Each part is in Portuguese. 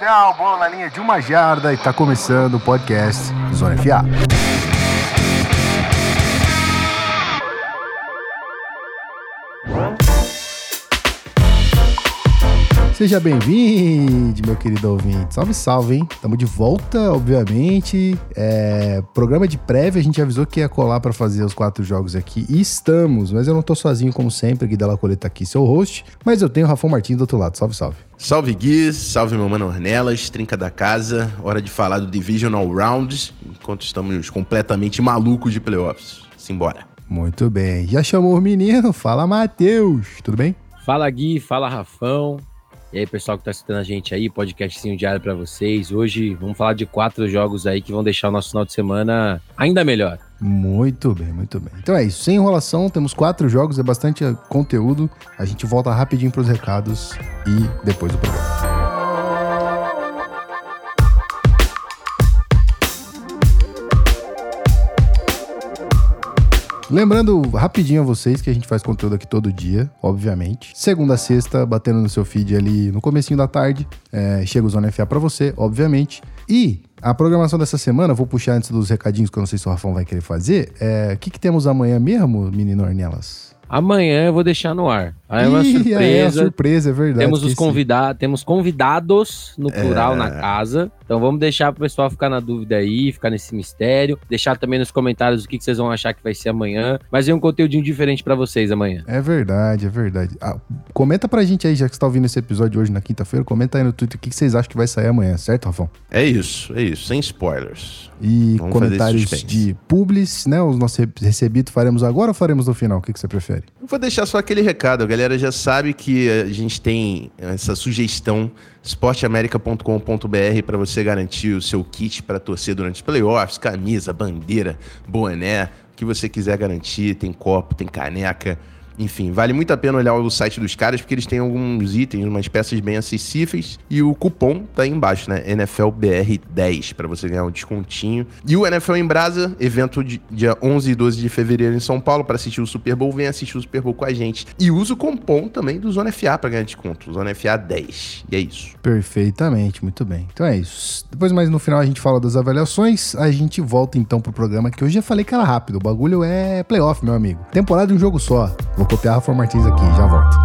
touchdown, bola na linha de uma jarda e tá começando o podcast Zona FA. Seja bem-vindo, meu querido ouvinte. Salve, salve, hein? Tamo de volta, obviamente. É, programa de prévia, a gente avisou que ia colar para fazer os quatro jogos aqui. E estamos, mas eu não tô sozinho, como sempre. Gui Della Coleta aqui, seu host. Mas eu tenho o Rafão Martins do outro lado. Salve, salve. Salve Gui, salve meu mano Ornelas, trinca da casa. Hora de falar do Divisional Rounds, enquanto estamos completamente malucos de playoffs. Simbora. Muito bem. Já chamou o menino? Fala, Matheus. Tudo bem? Fala Gui, fala Rafão. E aí, pessoal que tá assistindo a gente aí, podcastzinho diário para vocês. Hoje vamos falar de quatro jogos aí que vão deixar o nosso final de semana ainda melhor. Muito bem, muito bem. Então é isso, sem enrolação, temos quatro jogos, é bastante conteúdo. A gente volta rapidinho pros recados e depois do programa. Lembrando rapidinho a vocês que a gente faz conteúdo aqui todo dia, obviamente. Segunda a sexta, batendo no seu feed ali no comecinho da tarde. É, chega o Zona FA pra você, obviamente. E a programação dessa semana, vou puxar antes dos recadinhos que eu não sei se o Rafão vai querer fazer. É, o que, que temos amanhã mesmo, menino Ornelas? Amanhã eu vou deixar no ar. Aí é uma Ih, surpresa. É, uma surpresa, é verdade. Temos os convidados, temos convidados no plural É. na casa. Então vamos deixar pro pessoal ficar na dúvida aí, ficar nesse mistério. Deixar também nos comentários o que, que vocês vão achar que vai ser amanhã. Mas é um conteúdinho diferente pra vocês amanhã. É verdade, é verdade. Ah, comenta pra gente aí, já que você tá ouvindo esse episódio hoje na quinta-feira, comenta aí no Twitter o que, que vocês acham que vai sair amanhã, certo, Rafão? É isso, é isso, sem spoilers. E Vamos comentários de publis, né? Os nossos re- recebidos faremos agora ou faremos no final? O que, que você prefere? Eu vou deixar só aquele recado, a galera já sabe que a gente tem essa sugestão esporteamerica.com.br para você garantir o seu kit para torcer durante os playoffs, camisa, bandeira, boné, o que você quiser garantir, tem copo, tem caneca, enfim, vale muito a pena olhar o site dos caras porque eles têm alguns itens, umas peças bem acessíveis e o cupom tá aí embaixo, né? NFLBR10 para você ganhar um descontinho. E o NFL em Brasa, evento de dia 11 e 12 de fevereiro em São Paulo para assistir o Super Bowl, vem assistir o Super Bowl com a gente. E usa o cupom também do Zona FA para ganhar desconto, Zona FA 10. E é isso. Perfeitamente, muito bem. Então é isso. Depois, mais no final, a gente fala das avaliações. A gente volta então pro programa que hoje já falei que era rápido. O bagulho é playoff, meu amigo. Temporada de um jogo só. Vou copiar Rafa Martins aqui, já volto.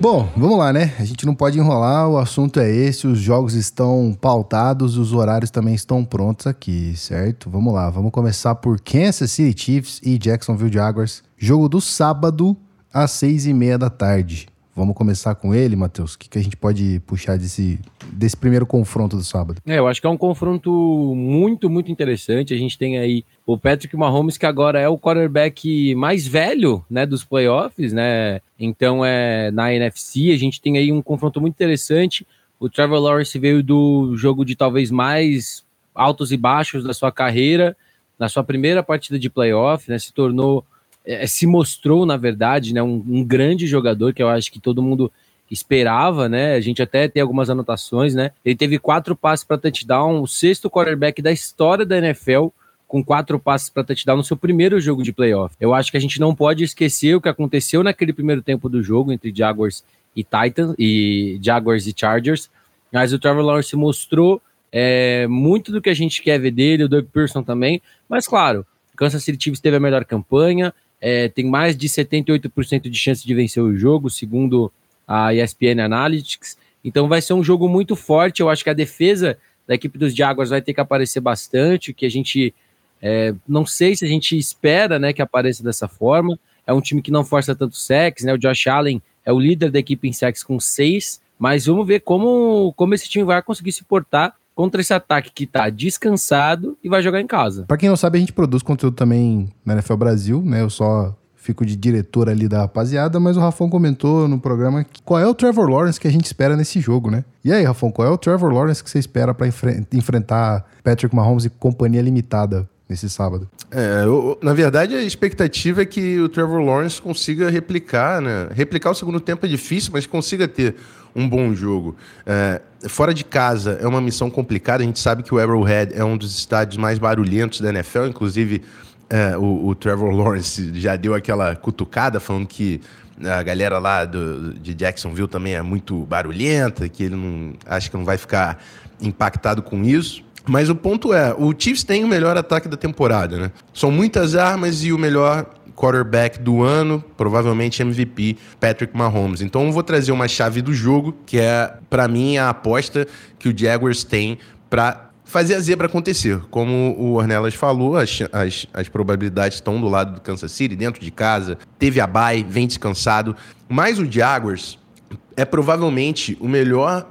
Bom, vamos lá, né? A gente não pode enrolar, o assunto é esse, os jogos estão pautados, os horários também estão prontos aqui, certo? Vamos lá, vamos começar por Kansas City Chiefs e Jacksonville Jaguars. Jogo do sábado, às seis e meia da tarde. Vamos começar com ele, Matheus? O que, que a gente pode puxar desse, desse primeiro confronto do sábado? É, eu acho que é um confronto muito, muito interessante. A gente tem aí o Patrick Mahomes, que agora é o quarterback mais velho, né, dos playoffs, né? Então, é na NFC, a gente tem aí um confronto muito interessante. O Trevor Lawrence veio do jogo de talvez mais altos e baixos da sua carreira, na sua primeira partida de playoff, né? Se tornou, é, se mostrou, na verdade, né, um, um grande jogador que eu acho que todo mundo esperava, né? A gente até tem algumas anotações, né? Ele teve quatro passes para touchdown, o sexto quarterback da história da NFL com quatro passes para touchdown no seu primeiro jogo de playoff. Eu acho que a gente não pode esquecer o que aconteceu naquele primeiro tempo do jogo entre Jaguars e Titans e Jaguars e Chargers. Mas o Trevor Lawrence mostrou é, muito do que a gente quer ver dele, o Doug Pearson também. Mas claro, Kansas City Chiefs teve a melhor campanha, é, tem mais de 78% de chance de vencer o jogo, segundo a ESPN Analytics. Então vai ser um jogo muito forte. Eu acho que a defesa da equipe dos Jaguars vai ter que aparecer bastante, que a gente é, não sei se a gente espera né, que apareça dessa forma. É um time que não força tanto sacks, né? O Josh Allen é o líder da equipe em sacks com seis, mas vamos ver como, como esse time vai conseguir se portar contra esse ataque que tá descansado e vai jogar em casa. Pra quem não sabe, a gente produz conteúdo também na NFL Brasil, né? Eu só fico de diretor ali da rapaziada, mas o Rafão comentou no programa que- qual é o Trevor Lawrence que a gente espera nesse jogo, né? E aí, Rafão, qual é o Trevor Lawrence que você espera pra enfre- enfrentar Patrick Mahomes e companhia limitada nesse sábado? É, eu- na verdade, a expectativa é que o Trevor Lawrence consiga replicar, né? Replicar o segundo tempo é difícil, mas consiga ter um bom jogo. É, fora de casa é uma missão complicada. A gente sabe que o Arrowhead é um dos estádios mais barulhentos da NFL, inclusive é, o, o, Trevor Lawrence já deu aquela cutucada falando que a galera lá do, de Jacksonville também é muito barulhenta, que ele não acho que não vai ficar impactado com isso. Mas o ponto é, o Chiefs tem o melhor ataque da temporada, né? São muitas armas e o melhor quarterback do ano, provavelmente MVP, Patrick Mahomes. Então eu vou trazer uma chave do jogo, que é, para mim, a aposta que o Jaguars tem para fazer a zebra acontecer. Como o Ornelas falou, as, as, as, probabilidades estão do lado do Kansas City, dentro de casa, teve a bye, vem descansado. Mas o Jaguars é provavelmente o melhor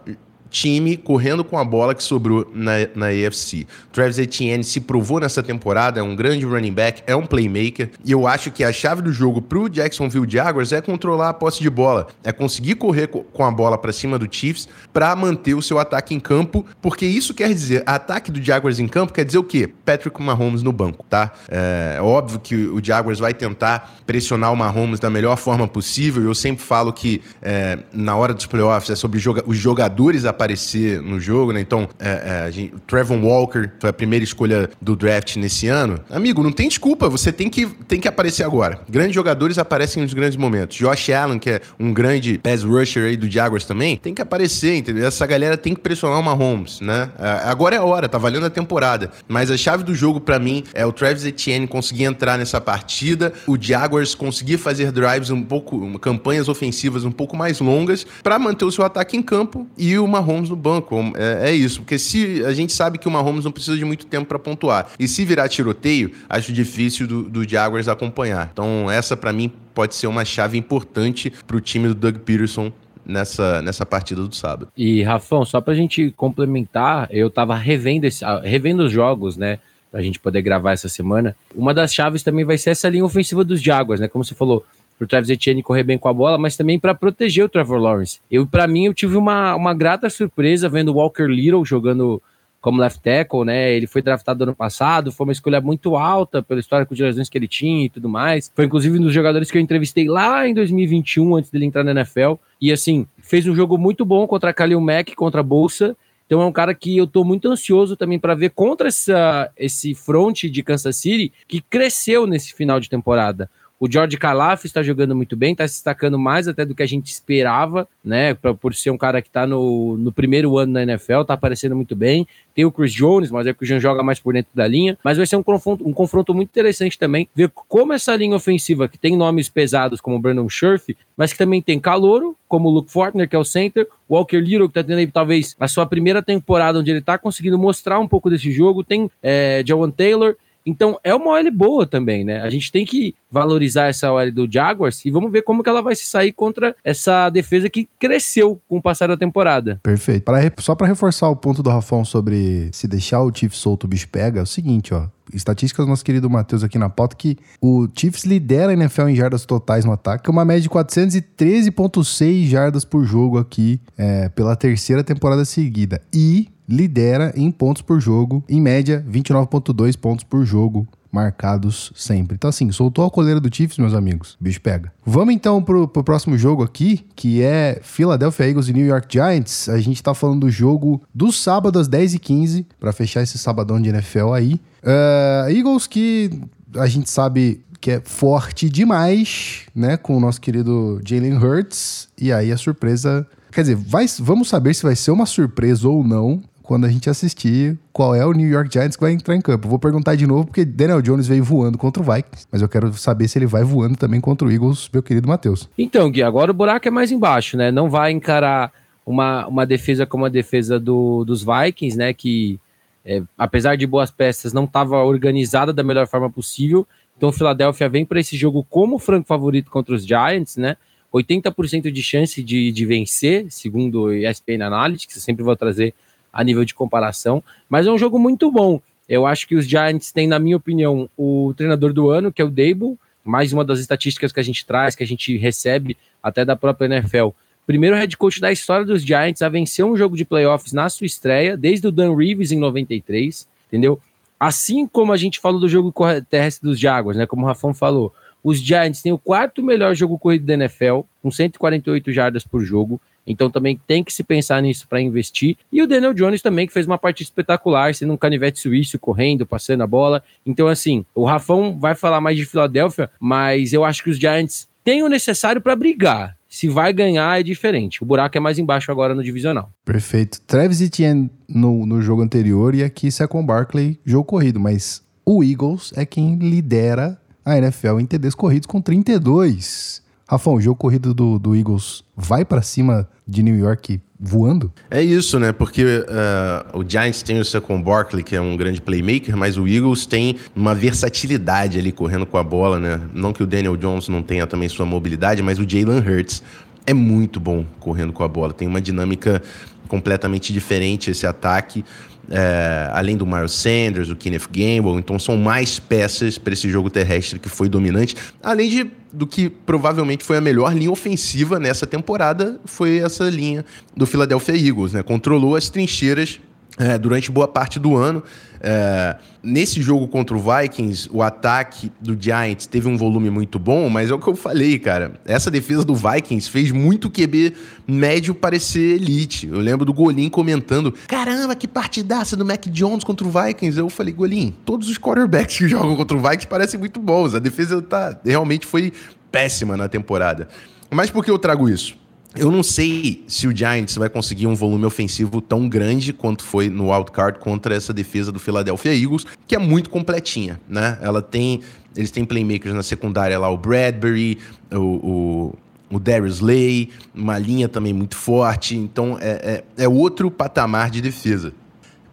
time correndo com a bola que sobrou na, na AFC. Travis Etienne se provou nessa temporada, é um grande running back, é um playmaker, e eu acho que a chave do jogo pro Jacksonville Jaguars é controlar a posse de bola, é conseguir correr com a bola para cima do Chiefs para manter o seu ataque em campo, porque isso quer dizer, ataque do Jaguars em campo quer dizer o quê? Patrick Mahomes no banco, tá? É óbvio que o Jaguars vai tentar pressionar o Mahomes da melhor forma possível, eu sempre falo que é, na hora dos playoffs é sobre joga os jogadores a aparecer no jogo, né? Então, é, é, gente, Trevon Walker foi a primeira escolha do draft nesse ano. Amigo, não tem desculpa, você tem que, tem que aparecer agora. Grandes jogadores aparecem nos grandes momentos. Josh Allen, que é um grande pass rusher aí do Jaguars também, tem que aparecer, entendeu? Essa galera tem que pressionar o Mahomes, né? É, agora é a hora, tá valendo a temporada. Mas a chave do jogo para mim é o Travis Etienne conseguir entrar nessa partida, o Jaguars conseguir fazer drives um pouco, campanhas ofensivas um pouco mais longas para manter o seu ataque em campo e o Mahomes Mahomes no banco. É, é, isso, porque se a gente sabe que o Mahomes não precisa de muito tempo para pontuar. E se virar tiroteio, acho difícil do, do Jaguars acompanhar. Então, essa para mim pode ser uma chave importante para o time do Doug Peterson nessa, nessa partida do sábado. E, Rafão, só para a gente complementar, eu estava revendo, esse, ah, revendo os jogos, né? Pra gente poder gravar essa semana. Uma das chaves também vai ser essa linha ofensiva dos Jaguars, né? Como você falou, para o Travis Etienne correr bem com a bola, mas também para proteger o Trevor Lawrence. Eu, para mim, eu tive uma, uma grata surpresa vendo o Walker Little jogando como left tackle, né? Ele foi draftado ano passado, foi uma escolha muito alta pelo histórico de lesões que ele tinha e tudo mais. Foi inclusive um dos jogadores que eu entrevistei lá em 2021, antes dele entrar na NFL. E assim, fez um jogo muito bom contra a Khalil Mack, contra a Bolsa. Então é um cara que eu tô muito ansioso também para ver contra essa, esse front de Kansas City que cresceu nesse final de temporada. O George Calaf está jogando muito bem, está se destacando mais até do que a gente esperava, né? Pra, por ser um cara que está no, no primeiro ano na NFL, está aparecendo muito bem. Tem o Chris Jones, mas é que o Jean joga mais por dentro da linha. Mas vai ser um confronto, um confronto muito interessante também, ver como essa linha ofensiva, que tem nomes pesados como o Brandon Scherf, mas que também tem Calouro, como o Luke Fortner, que é o center, Walker Little, que está tendo aí talvez a sua primeira temporada, onde ele está conseguindo mostrar um pouco desse jogo, tem é, Jawan Taylor, então é uma OL boa também, né? A gente tem que valorizar essa OL do Jaguars e vamos ver como que ela vai se sair contra essa defesa que cresceu com o passar da temporada. Perfeito. Pra, só para reforçar o ponto do Rafão sobre se deixar o Chiefs solto, o bicho pega, é o seguinte, ó. Estatísticas do nosso querido Matheus aqui na pauta que o Chiefs lidera a NFL em jardas totais no ataque, uma média de 413,6 jardas por jogo aqui é, pela terceira temporada seguida. E lidera em pontos por jogo, em média 29,2 pontos por jogo marcados sempre. Então, assim, soltou a coleira do Chiefs, meus amigos. O bicho pega. Vamos então pro, pro próximo jogo aqui, que é Philadelphia Eagles e New York Giants. A gente tá falando do jogo do sábado às 10h15, para fechar esse sabadão de NFL aí. Uh, Eagles que a gente sabe que é forte demais, né? Com o nosso querido Jalen Hurts. E aí a surpresa. Quer dizer, vai, vamos saber se vai ser uma surpresa ou não quando a gente assistir qual é o New York Giants que vai entrar em campo. vou perguntar de novo, porque Daniel Jones veio voando contra o Vikings, mas eu quero saber se ele vai voando também contra o Eagles, meu querido Matheus. Então, Gui, agora o buraco é mais embaixo, né? Não vai encarar uma, uma defesa como a defesa do, dos Vikings, né? Que, é, apesar de boas peças, não estava organizada da melhor forma possível. Então, o Philadelphia vem para esse jogo como franco favorito contra os Giants, né? 80% de chance de, de vencer, segundo o ESPN Analytics, eu sempre vou trazer a nível de comparação, mas é um jogo muito bom. Eu acho que os Giants têm, na minha opinião, o treinador do ano, que é o Dable, mais uma das estatísticas que a gente traz, que a gente recebe até da própria NFL. Primeiro head coach da história dos Giants a vencer um jogo de playoffs na sua estreia, desde o Dan Reeves em 93, entendeu? Assim como a gente falou do jogo terrestre dos Jaguars, né? Como o Rafão falou, os Giants têm o quarto melhor jogo corrido da NFL, com 148 jardas por jogo. Então também tem que se pensar nisso para investir. E o Daniel Jones também, que fez uma partida espetacular, sendo um canivete suíço, correndo, passando a bola. Então, assim, o Rafão vai falar mais de Filadélfia, mas eu acho que os Giants têm o necessário para brigar. Se vai ganhar é diferente. O buraco é mais embaixo agora no divisional. Perfeito. Travis Etienne no, no jogo anterior e aqui Saquon Barkley, jogo corrido, mas o Eagles é quem lidera a NFL em TDs corridos com 32. Rafão, o jogo corrido do, do Eagles vai para cima de New York voando? É isso, né? Porque uh, o Giants tem o Saquon Barkley, que é um grande playmaker, mas o Eagles tem uma versatilidade ali correndo com a bola, né? Não que o Daniel Jones não tenha também sua mobilidade, mas o Jalen Hurts é muito bom correndo com a bola. Tem uma dinâmica completamente diferente esse ataque é, além do Miles Sanders, o Kenneth Gamble, então são mais peças para esse jogo terrestre que foi dominante, além de, do que provavelmente foi a melhor linha ofensiva nessa temporada, foi essa linha do Philadelphia Eagles, né? Controlou as trincheiras é, durante boa parte do ano. É, nesse jogo contra o Vikings, o ataque do Giants teve um volume muito bom, mas é o que eu falei, cara. Essa defesa do Vikings fez muito QB médio parecer elite. Eu lembro do Golim comentando: caramba, que partidaça do Mac Jones contra o Vikings. Eu falei, Golim, todos os quarterbacks que jogam contra o Vikings parecem muito bons. A defesa tá, realmente foi péssima na temporada. Mas por que eu trago isso? Eu não sei se o Giants vai conseguir um volume ofensivo tão grande quanto foi no wildcard contra essa defesa do Philadelphia Eagles, que é muito completinha, né? Ela tem, eles têm playmakers na secundária lá, o Bradbury, o, o, o Darius Lay, uma linha também muito forte, então é, é, é outro patamar de defesa.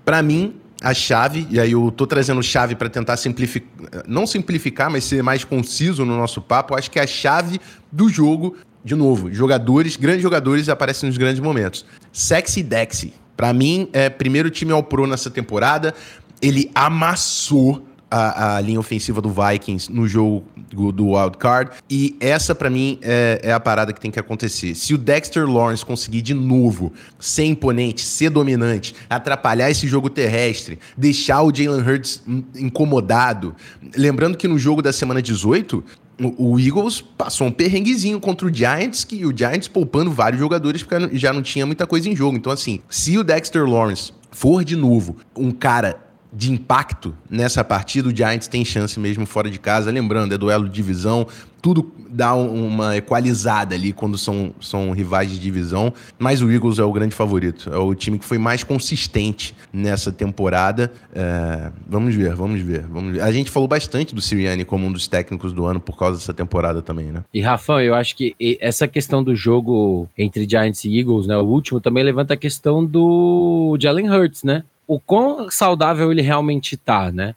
Para mim, a chave, e aí eu tô trazendo chave para tentar simplificar, não simplificar, mas ser mais conciso no nosso papo, acho que a chave do jogo de novo, jogadores, grandes jogadores aparecem nos grandes momentos. Sexy Dexy, para mim, é primeiro time ao pro nessa temporada. Ele amassou a, a, linha ofensiva do Vikings no jogo do, Wild Card. E essa, para mim, é, é, a parada que tem que acontecer. Se o Dexter Lawrence conseguir de novo ser imponente, ser dominante, atrapalhar esse jogo terrestre, deixar o Jalen Hurts incomodado. Lembrando que no jogo da semana 18, o Eagles passou um perrenguezinho contra o Giants, que o Giants poupando vários jogadores porque já não tinha muita coisa em jogo. Então, assim, se o Dexter Lawrence for de novo um cara de impacto nessa partida, o Giants tem chance mesmo fora de casa. Lembrando, é duelo de divisão, tudo dá uma equalizada ali quando são, são rivais de divisão, mas o Eagles é o grande favorito. É o time que foi mais consistente nessa temporada. É, vamos ver, vamos ver, vamos ver. A gente falou bastante do Sirianni como um dos técnicos do ano por causa dessa temporada também, né? E Rafa, eu acho que essa questão do jogo entre Giants e Eagles, né, o último, também levanta a questão do Jalen Hurts, né? O quão saudável ele realmente tá, né?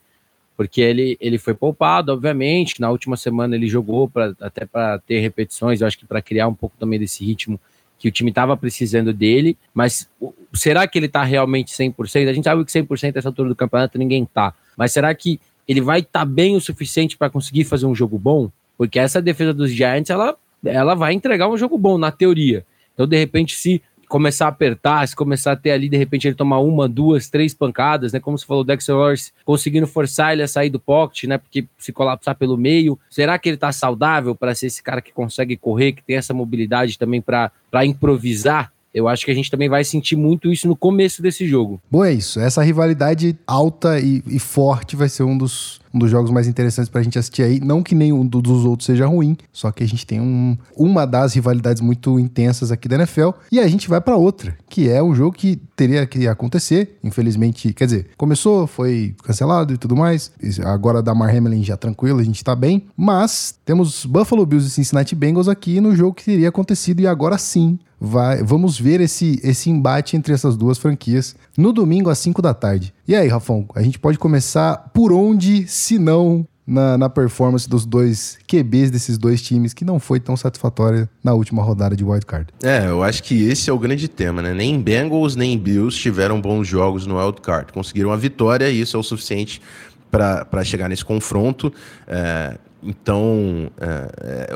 Porque ele, ele foi poupado, obviamente. Na última semana ele jogou pra, até para ter repetições, eu acho que para criar um pouco também desse ritmo que o time estava precisando dele. Mas será que ele tá realmente 100%? A gente sabe que 100% nessa altura do campeonato ninguém tá. Mas será que ele vai estar tá bem o suficiente para conseguir fazer um jogo bom? Porque essa defesa dos Giants, ela, ela vai entregar um jogo bom, na teoria. Então, de repente, se começar a apertar, se começar a ter ali, de repente, ele tomar uma, duas, três pancadas, né? Como você falou, o Dexter Lawrence conseguindo forçar ele a sair do pocket, né? Porque se colapsar pelo meio. Será que ele tá saudável para ser esse cara que consegue correr, que tem essa mobilidade também para improvisar? Eu acho que a gente também vai sentir muito isso no começo desse jogo. Bom, é isso. Essa rivalidade alta e, e forte vai ser um dos, um dos jogos mais interessantes pra gente assistir aí. Não que nenhum dos outros seja ruim, só que a gente tem um, uma das rivalidades muito intensas aqui da NFL. E a gente vai para outra, que é um jogo que teria que acontecer. Infelizmente, quer dizer, começou, foi cancelado e tudo mais. Agora da Mar Hamlin já tranquilo, a gente tá bem. Mas temos Buffalo Bills e Cincinnati Bengals aqui no jogo que teria acontecido e agora sim vai, vamos ver esse, esse embate entre essas duas franquias no domingo às 5 da tarde. E aí, Rafão, a gente pode começar por onde, se não na, na, performance dos dois QBs desses dois times, que não foi tão satisfatória na última rodada de wildcard. É, eu acho que esse é o grande tema, né? Nem Bengals nem Bills tiveram bons jogos no wildcard. Conseguiram a vitória e isso é o suficiente para chegar nesse confronto. É, então, é, é,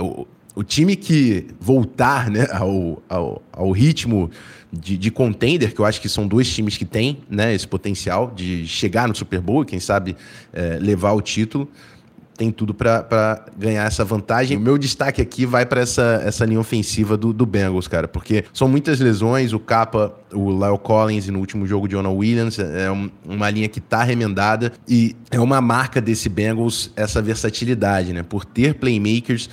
o time que voltar né, ao, ao, ao ritmo de, de, contender, que eu acho que são dois times que têm né, esse potencial de chegar no Super Bowl e, quem sabe, é, levar o título, tem tudo para ganhar essa vantagem. O meu destaque aqui vai para essa, essa linha ofensiva do, do Bengals, cara, porque são muitas lesões. O Capa, o Lyle Collins e no último jogo, Jonah Williams, é um, uma linha que tá remendada e é uma marca desse Bengals essa versatilidade, né? Por ter playmakers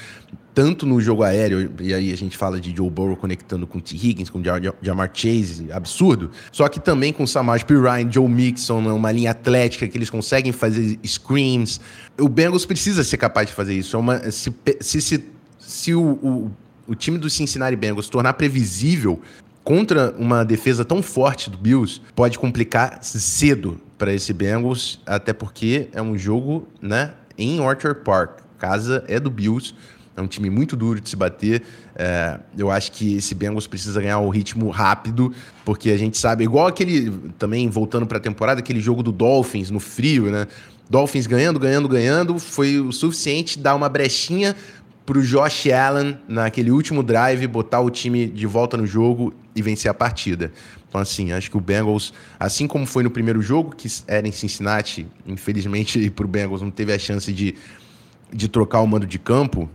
tanto no jogo aéreo, e aí a gente fala de Joe Burrow conectando com T. Higgins, com Jamar Chase, absurdo. Só que também com Samaj P. Ryan, Joe Mixon, né, uma linha atlética que eles conseguem fazer screens. O Bengals precisa ser capaz de fazer isso. É uma, se se, se, se o, o, o time do Cincinnati Bengals tornar previsível contra uma defesa tão forte do Bills, pode complicar cedo para esse Bengals, até porque é um jogo né, em Orchard Park. Casa é do Bills é um time muito duro de se bater. É, eu acho que esse Bengals precisa ganhar o ritmo rápido, porque a gente sabe, igual aquele, também voltando para a temporada, aquele jogo do Dolphins no frio, né? Dolphins ganhando, ganhando, ganhando, foi o suficiente dar uma brechinha para o Josh Allen naquele último drive, botar o time de volta no jogo e vencer a partida. Então, assim, acho que o Bengals, assim como foi no primeiro jogo, que era em Cincinnati, infelizmente para o Bengals não teve a chance de, de trocar o mando de campo,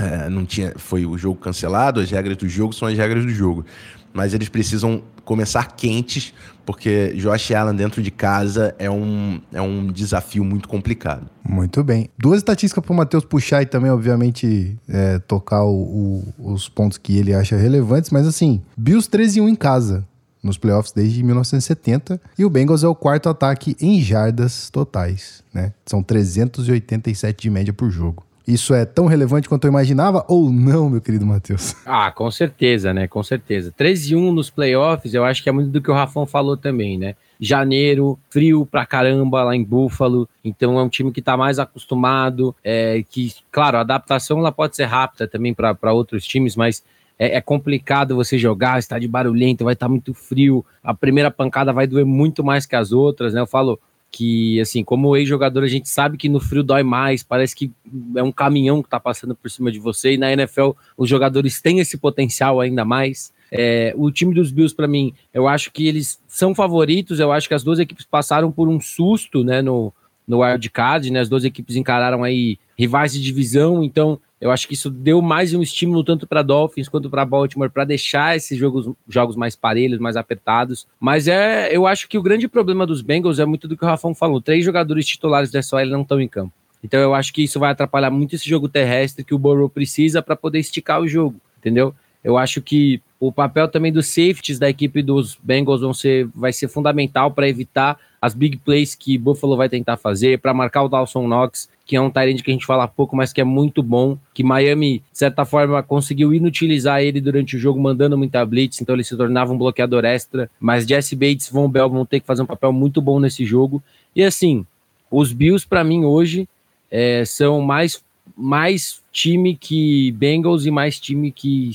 é, não tinha, foi o jogo cancelado, as regras do jogo são as regras do jogo. Mas eles precisam começar quentes, porque Josh Allen dentro de casa é um, é um desafio muito complicado. Muito bem. Duas estatísticas para o Matheus puxar e também, obviamente, é, tocar o, o, os pontos que ele acha relevantes, mas assim, Bills 13 1 em casa nos playoffs desde 1970 e o Bengals é o quarto ataque em jardas totais, né? São 387 de média por jogo. Isso é tão relevante quanto eu imaginava ou não, meu querido Matheus? Ah, com certeza, né? Com certeza. 13 1 nos playoffs, eu acho que é muito do que o Rafão falou também, né? Janeiro, frio pra caramba lá em Buffalo, então é um time que tá mais acostumado, é, que, claro, a adaptação ela pode ser rápida também para outros times, mas é, é, complicado você jogar, está de barulhento, vai estar tá muito frio, a primeira pancada vai doer muito mais que as outras, né? Eu falo, que, assim, como ex-jogador, a gente sabe que no frio dói mais, parece que é um caminhão que tá passando por cima de você, e na NFL os jogadores têm esse potencial ainda mais. É, o time dos Bills, para mim, eu acho que eles são favoritos, eu acho que as duas equipes passaram por um susto, né, no, no wild card, né, as duas equipes encararam aí rivais de divisão, então eu acho que isso deu mais um estímulo tanto para Dolphins quanto para Baltimore para deixar esses jogos, jogos mais parelhos, mais apertados. Mas é, eu acho que o grande problema dos Bengals é muito do que o Rafão falou. Três jogadores titulares da SOL não estão em campo. Então eu acho que isso vai atrapalhar muito esse jogo terrestre que o Burrow precisa para poder esticar o jogo, entendeu? Eu acho que o papel também dos safeties da equipe dos Bengals vão ser, vai ser fundamental para evitar as big plays que Buffalo vai tentar fazer, para marcar o Dawson Knox, que é um Tyrande que a gente fala pouco, mas que é muito bom, que Miami, de certa forma, conseguiu inutilizar ele durante o jogo, mandando muita blitz, então ele se tornava um bloqueador extra, mas Jesse Bates e Von Bell vão ter que fazer um papel muito bom nesse jogo. E assim, os Bills, para mim, hoje, é, são mais mais time que Bengals e mais time que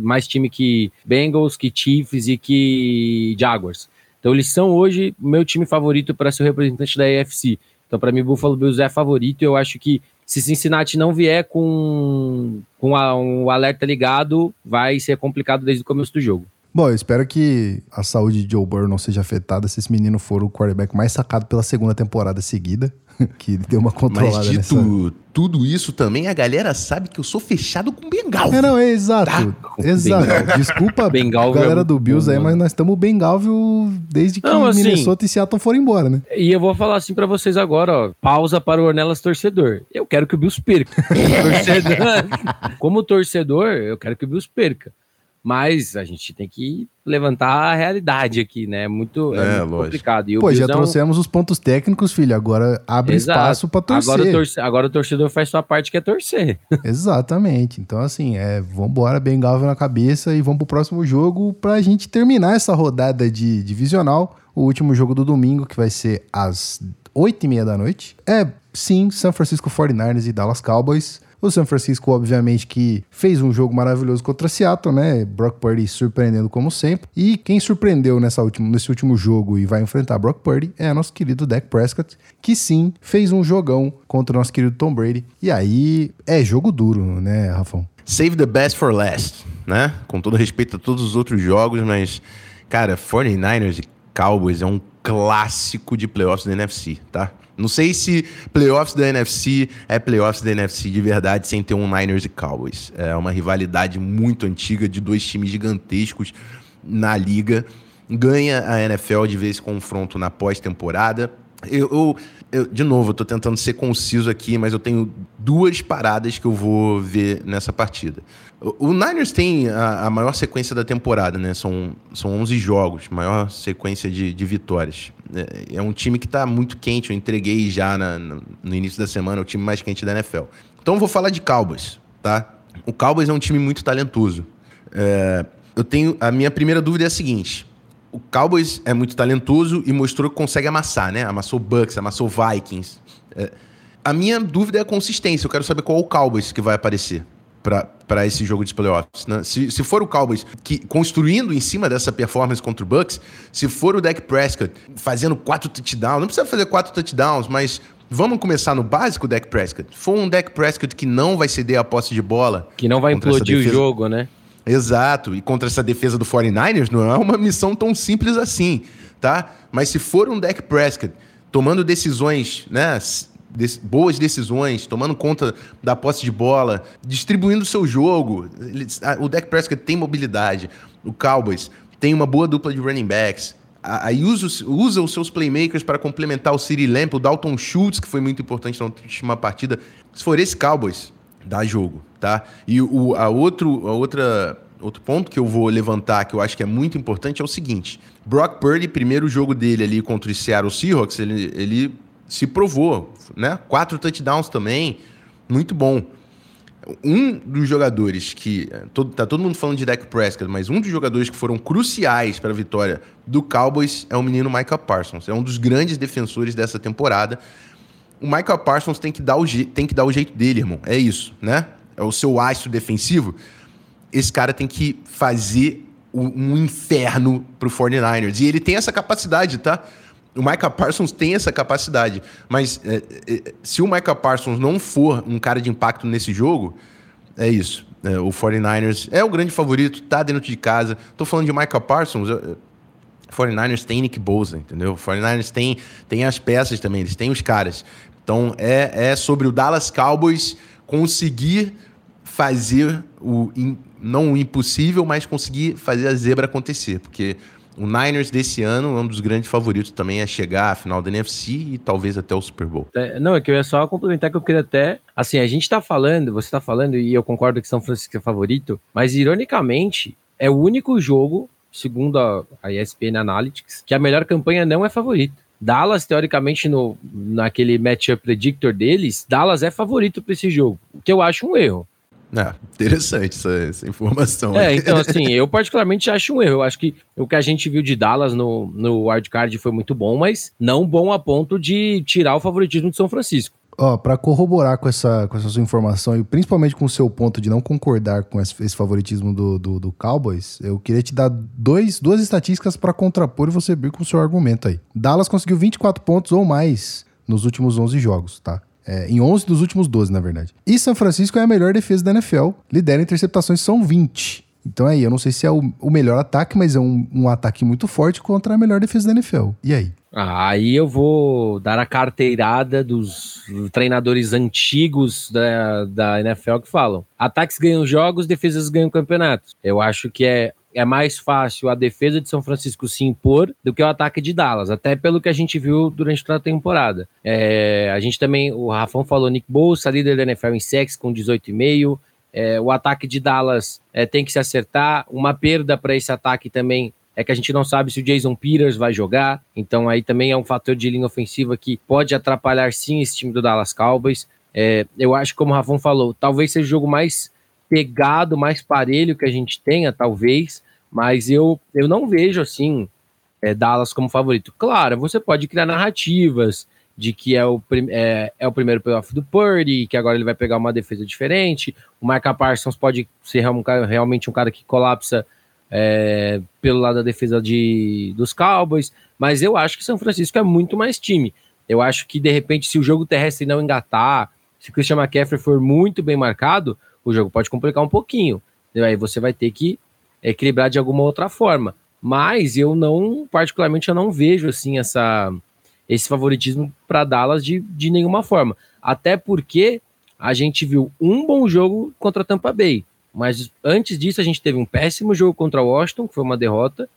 mais time que Bengals, que Chiefs e que Jaguars. Então eles são hoje meu time favorito para ser o representante da AFC. Então para mim Buffalo Bills é favorito. Eu acho que se Cincinnati não vier com, com a, um alerta ligado, vai ser complicado desde o começo do jogo. Bom, eu espero que a saúde de Joe Burrow não seja afetada se esse menino for o quarterback mais sacado pela segunda temporada seguida. que deu uma controlada Mas dito nessa... tudo isso também, a galera sabe que eu sou fechado com Bengal. É, não, é exato. Tá? Exato. Bengal. Desculpa, Bengal galera do Bills aí, mas nós estamos Bengalvio desde que não, assim, Minnesota e Seattle foram embora, né? E eu vou falar assim para vocês agora, ó. Pausa para o Ornelas torcedor. Eu quero que o Bills perca. torcedor, como torcedor, eu quero que o Bills perca. Mas a gente tem que levantar a realidade aqui, né? Muito, é, é muito complicado. E Pô, já trouxemos os pontos técnicos, filho. Agora abre Exato. espaço para torcer. Agora o, torce... Agora o torcedor faz sua parte que é torcer. Exatamente. Então, assim, é, vambora, bem galvo na cabeça e vamos pro próximo jogo pra gente terminar essa rodada de divisional. O último jogo do domingo, que vai ser às oito e meia da noite. É, sim, San Francisco 49ers e Dallas Cowboys. O San Francisco, obviamente, que fez um jogo maravilhoso contra Seattle, né? Brock Purdy surpreendendo como sempre. E quem surpreendeu nessa última, nesse último jogo e vai enfrentar Brock Purdy é nosso querido Dak Prescott, que sim, fez um jogão contra o nosso querido Tom Brady. E aí é jogo duro, né, Rafão? Save the best for last, né? Com todo respeito a todos os outros jogos, mas, cara, 49ers e Cowboys é um clássico de playoffs da NFC, tá? Não sei se playoffs da NFC é playoffs da NFC de verdade sem ter um Niners e Cowboys. É uma rivalidade muito antiga de dois times gigantescos na liga. Ganha a NFL de vez confronto na pós-temporada. Eu, eu, eu, de novo, eu tô tentando ser conciso aqui, mas eu tenho duas paradas que eu vou ver nessa partida. O Niners tem a, a, maior sequência da temporada, né? São, são 11 jogos, maior sequência de, de vitórias. É, é, um time que está muito quente, eu entreguei já na, no, no início da semana, o time mais quente da NFL. Então eu vou falar de Cowboys, tá? O Cowboys é um time muito talentoso. É, eu tenho. A minha primeira dúvida é a seguinte: o Cowboys é muito talentoso e mostrou que consegue amassar, né? Amassou Bucks, amassou Vikings. É, a minha dúvida é a consistência. Eu quero saber qual é o Cowboys que vai aparecer para esse jogo de playoffs. Né? Se, se for o Cowboys que, construindo em cima dessa performance contra o Bucks, se for o Dak Prescott fazendo quatro touchdowns, não precisa fazer quatro touchdowns, mas vamos começar no básico, Dak Prescott. For um Dak Prescott que não vai ceder a posse de bola. Que não vai implodir o jogo, né? Exato. E contra essa defesa do 49ers, não é uma missão tão simples assim, tá? Mas se for um Dak Prescott tomando decisões, né? boas decisões, tomando conta da posse de bola, distribuindo o seu jogo. o Dak Prescott tem mobilidade. O Cowboys tem uma boa dupla de running backs. Aí usa, usa os seus playmakers para complementar o City Lamp, o Dalton Schultz, que foi muito importante na última partida. Se for esse Cowboys, dá jogo, tá? E o, a outro, a outra, outro ponto que eu vou levantar, que eu acho que é muito importante, é o seguinte. Brock Purdy, primeiro jogo dele ali contra o Seattle Seahawks, ele, ele se provou, né? Quatro touchdowns também, muito bom. Um dos jogadores que. Todo, tá todo mundo falando de Dak Prescott, mas um dos jogadores que foram cruciais para a vitória do Cowboys é o menino Michael Parsons. É um dos grandes defensores dessa temporada. O Michael Parsons tem que dar o, tem que dar o jeito dele, irmão. É isso, né? É o seu astro defensivo. Esse cara tem que fazer um inferno pro 49ers. E ele tem essa capacidade, tá? O Micah Parsons tem essa capacidade, mas é, é, se o Micah Parsons não for um cara de impacto nesse jogo, é isso. É, o 49ers é o grande favorito, tá dentro de casa. Tô falando de Micah Parsons, o 49ers tem Nick Bosa, entendeu? O 49ers tem, tem as peças também, eles têm os caras. Então é, é sobre o Dallas Cowboys conseguir fazer o não o impossível, mas conseguir fazer a zebra acontecer, porque o Niners desse ano é um dos grandes favoritos também a chegar à final da NFC e talvez até o Super Bowl. É, não, é que eu ia só complementar que eu queria até. Assim, a gente tá falando, você tá falando, e eu concordo que São Francisco é favorito, mas ironicamente, é o único jogo, segundo a, a ESPN Analytics, que a melhor campanha não é favorito. Dallas, teoricamente, no, naquele matchup predictor deles, Dallas é favorito para esse jogo, o que eu acho um erro. Ah, interessante essa, essa informação. É, então assim, eu particularmente acho um erro. Eu acho que o que a gente viu de Dallas no, no wildcard foi muito bom, mas não bom a ponto de tirar o favoritismo de São Francisco. Ó, para corroborar com essa, com essa sua informação e principalmente com o seu ponto de não concordar com esse, esse favoritismo do, do, do, Cowboys, eu queria te dar dois, duas estatísticas para contrapor e você vir com o seu argumento aí. Dallas conseguiu 24 pontos ou mais nos últimos 11 jogos, tá? É, em 11 dos últimos 12, na verdade. E São Francisco é a melhor defesa da NFL. Lidera interceptações, são 20. Então aí, eu não sei se é o, o melhor ataque, mas é um, um, ataque muito forte contra a melhor defesa da NFL. E aí? Aí eu vou dar a carteirada dos treinadores antigos da, da NFL que falam: ataques ganham jogos, defesas ganham campeonatos. Eu acho que é é mais fácil a defesa de São Francisco se impor do que o ataque de Dallas, até pelo que a gente viu durante toda a temporada. É, a gente também, o Rafão falou, Nick Bolsa, líder da NFL em sex com 18,5. É, o ataque de Dallas é, tem que se acertar. Uma perda para esse ataque também é que a gente não sabe se o Jason Peters vai jogar, então aí também é um fator de linha ofensiva que pode atrapalhar sim esse time do Dallas Cowboys. É, eu acho, como o Rafão falou, talvez seja o jogo mais pegado, mais parelho que a gente tenha, talvez, mas eu, eu não vejo assim é, Dallas como favorito. Claro, você pode criar narrativas de que é o, é, é o primeiro playoff do Purdy, que agora ele vai pegar uma defesa diferente. O Micah Parsons pode ser realmente um cara que colapsa é, pelo lado da defesa de, dos Cowboys, mas eu acho que São Francisco é muito mais time. Eu acho que, de repente, se o jogo terrestre não engatar, se o Christian McCaffrey for muito bem marcado, o jogo pode complicar um pouquinho. Aí você vai ter que equilibrar de alguma outra forma. Mas eu não, particularmente, eu não vejo assim essa esse favoritismo para Dallas de, de nenhuma forma. Até porque a gente viu um bom jogo contra Tampa Bay. Mas antes disso, a gente teve um péssimo jogo contra Washington, que foi uma derrota,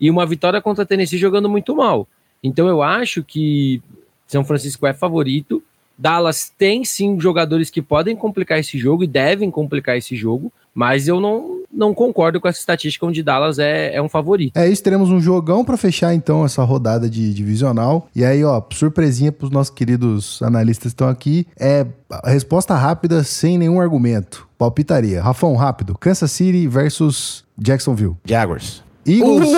e uma vitória contra Tennessee jogando muito mal. Então eu acho que São Francisco é favorito. Dallas tem sim jogadores que podem complicar esse jogo e devem complicar esse jogo, mas eu não, não concordo com essa estatística onde Dallas é, é um favorito. É isso, teremos um jogão para fechar então essa rodada de divisional. E aí, ó, surpresinha pros nossos queridos analistas que estão aqui, é resposta rápida sem nenhum argumento. Palpitaria. Rafão, rápido. Kansas City versus Jacksonville. Jaguars. Eagles,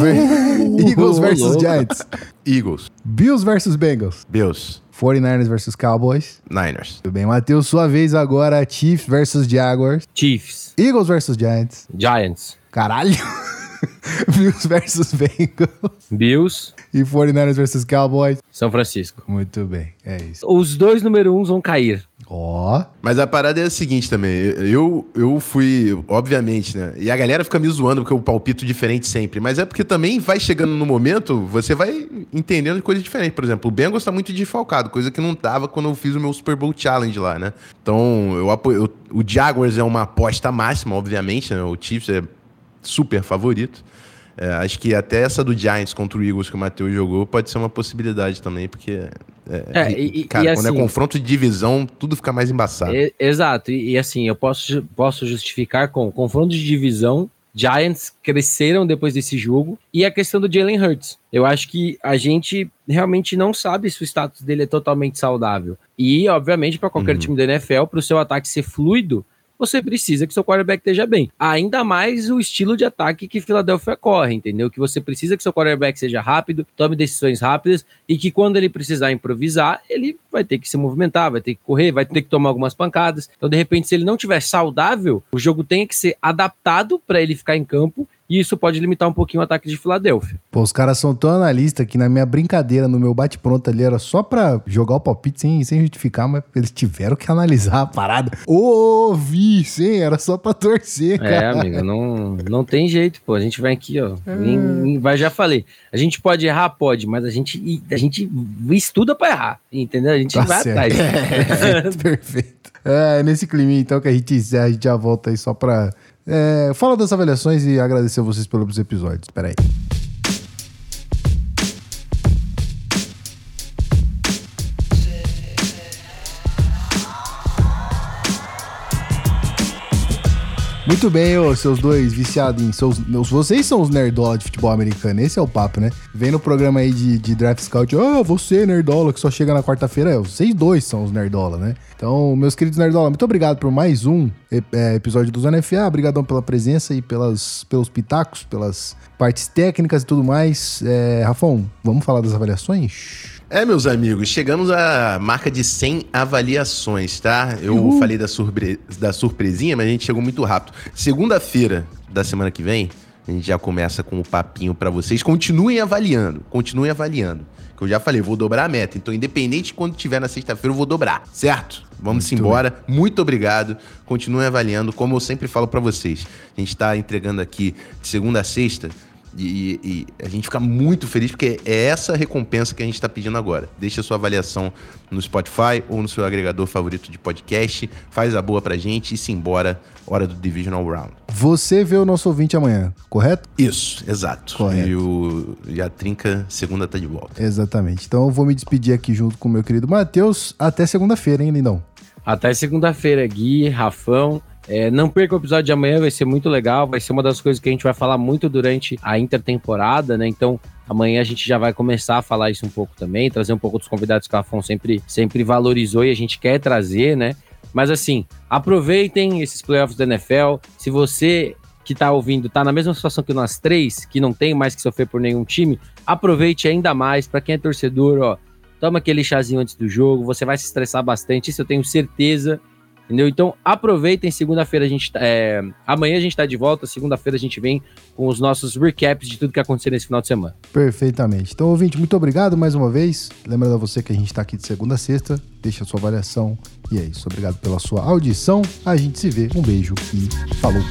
ver... Eagles versus Giants. Eagles. Bills versus Bengals. Bills. 49ers versus Cowboys. Niners. Tudo bem, Matheus, sua vez agora. Chiefs versus Jaguars. Chiefs. Eagles versus Giants. Giants. Caralho. Bills versus Bengals. Bills. E 49ers versus Cowboys. São Francisco. Muito bem, é isso. Os dois número uns vão cair. Ó. Oh. Mas a parada é a seguinte também. Eu, eu fui, obviamente, né? E a galera fica me zoando porque eu palpito diferente sempre. Mas é porque também vai chegando no momento, você vai entendendo coisas diferentes. Por exemplo, o Bengals tá muito desfalcado, coisa que não tava quando eu fiz o meu Super Bowl Challenge lá, né? Então, eu apoio. o Jaguars é uma aposta máxima, obviamente, né? O Chiefs é super favorito. É, acho que até essa do Giants contra o Eagles que o Matheus jogou pode ser uma possibilidade também, porque. É, é, e, cara, e quando é assim, é confronto de divisão, tudo fica mais embaçado. Exato, e, e, assim, eu posso, posso justificar com confronto de divisão. Giants cresceram depois desse jogo e a questão do Jalen Hurts. Eu acho que a gente realmente não sabe se o status dele é totalmente saudável. E, obviamente, para qualquer uhum. time da NFL, para o seu ataque ser fluido, você precisa que seu quarterback esteja bem. Ainda mais o estilo de ataque que Philadelphia corre, entendeu? Que você precisa que seu quarterback seja rápido, tome decisões rápidas e que quando ele precisar improvisar, ele vai ter que se movimentar, vai ter que correr, vai ter que tomar algumas pancadas. Então, de repente, se ele não tiver saudável, o jogo tem que ser adaptado para ele ficar em campo e isso pode limitar um pouquinho o ataque de Filadélfia. Pô, os caras são tão analistas que na minha brincadeira, no meu bate-pronto ali, era só pra jogar o palpite sem, sem justificar, mas eles tiveram que analisar a parada. Ouvi, sim, era só pra torcer, é, cara. É, amigo, não, não tem jeito, pô. A gente vai aqui, ó. Em, em, vai, já falei. A gente pode errar, pode, mas a gente, a gente estuda pra errar, entendeu? A gente tá vai certo. atrás. Perfeito, perfeito. É, nesse clima, então, que a gente, a gente já volta aí só pra é, fala das avaliações e agradecer a vocês pelos episódios. Espera aí. Muito bem, ô, seus dois viciados em. Seus, vocês são os nerdola de futebol americano, esse é o papo, né? Vem no programa aí de, de Draft Scout, ah, oh, você, nerdola, que só chega na quarta-feira. É, vocês dois são os nerdola, né? Então, meus queridos nerdola, muito obrigado por mais um é, episódio do Zona FA. Obrigadão pela presença e pelas, pelos pitacos, pelas partes técnicas e tudo mais. É, Rafão, vamos falar das avaliações? É, meus amigos, chegamos à marca de 100 avaliações, tá? Eu Uhul. falei da, surpre... da surpresinha, mas a gente chegou muito rápido. Segunda-feira da semana que vem, a gente já começa com o papinho para vocês. Continuem avaliando, continuem avaliando. Que eu já falei, vou dobrar a meta. Então, independente de quando tiver na sexta-feira, eu vou dobrar, certo? Vamos muito embora. Bem. Muito obrigado. Continuem avaliando, como eu sempre falo para vocês. A gente está entregando aqui de segunda a sexta e, e, a gente fica muito feliz porque é essa recompensa que a gente está pedindo agora. Deixa a sua avaliação no Spotify ou no seu agregador favorito de podcast. Faz a boa pra gente e se embora. Hora do Divisional Round. Você vê o nosso ouvinte amanhã, correto? Isso, exato. Correto. E, o, e a Trinca, segunda, tá de volta. Exatamente. Então eu vou me despedir aqui junto com o meu querido Matheus. Até segunda-feira, hein, Lindão? Até segunda-feira, Gui, Rafão. É, não perca o episódio de amanhã, vai ser muito legal. Vai ser uma das coisas que a gente vai falar muito durante a intertemporada, né? Então, amanhã a gente já vai começar a falar isso um pouco também, trazer um pouco dos convidados que o Afon sempre, sempre valorizou e a gente quer trazer, né? Mas assim, aproveitem esses playoffs da NFL. Se você que tá ouvindo tá na mesma situação que nós três, que não tem mais que sofrer por nenhum time, aproveite ainda mais. Para quem é torcedor, ó, toma aquele chazinho antes do jogo, você vai se estressar bastante, isso eu tenho certeza. Entendeu? Então aproveitem, segunda-feira a gente. Tá, é, amanhã a gente tá de volta, segunda-feira a gente vem com os nossos recaps de tudo que aconteceu nesse final de semana. Perfeitamente. Então, ouvinte, muito obrigado mais uma vez. Lembrando a você que a gente tá aqui de segunda a sexta. Deixa a sua avaliação. E é isso. Obrigado pela sua audição. A gente se vê. Um beijo e falou.